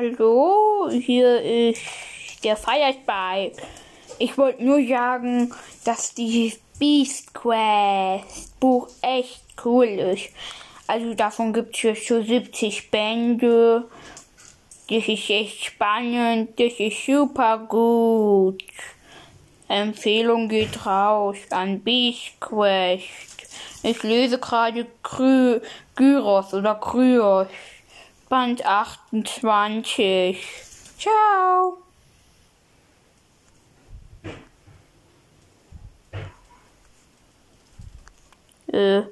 Hallo, hier ist der Feiersball. Ich wollte nur sagen, dass dieses Beast Quest Buch echt cool ist. Also davon gibt es jetzt so 70 Bände. Das ist echt spannend, das ist super gut. Empfehlung geht raus an Beast Quest. Ich lese gerade Kry Gyros oder Kryos. Band 28. Ciao. Äh.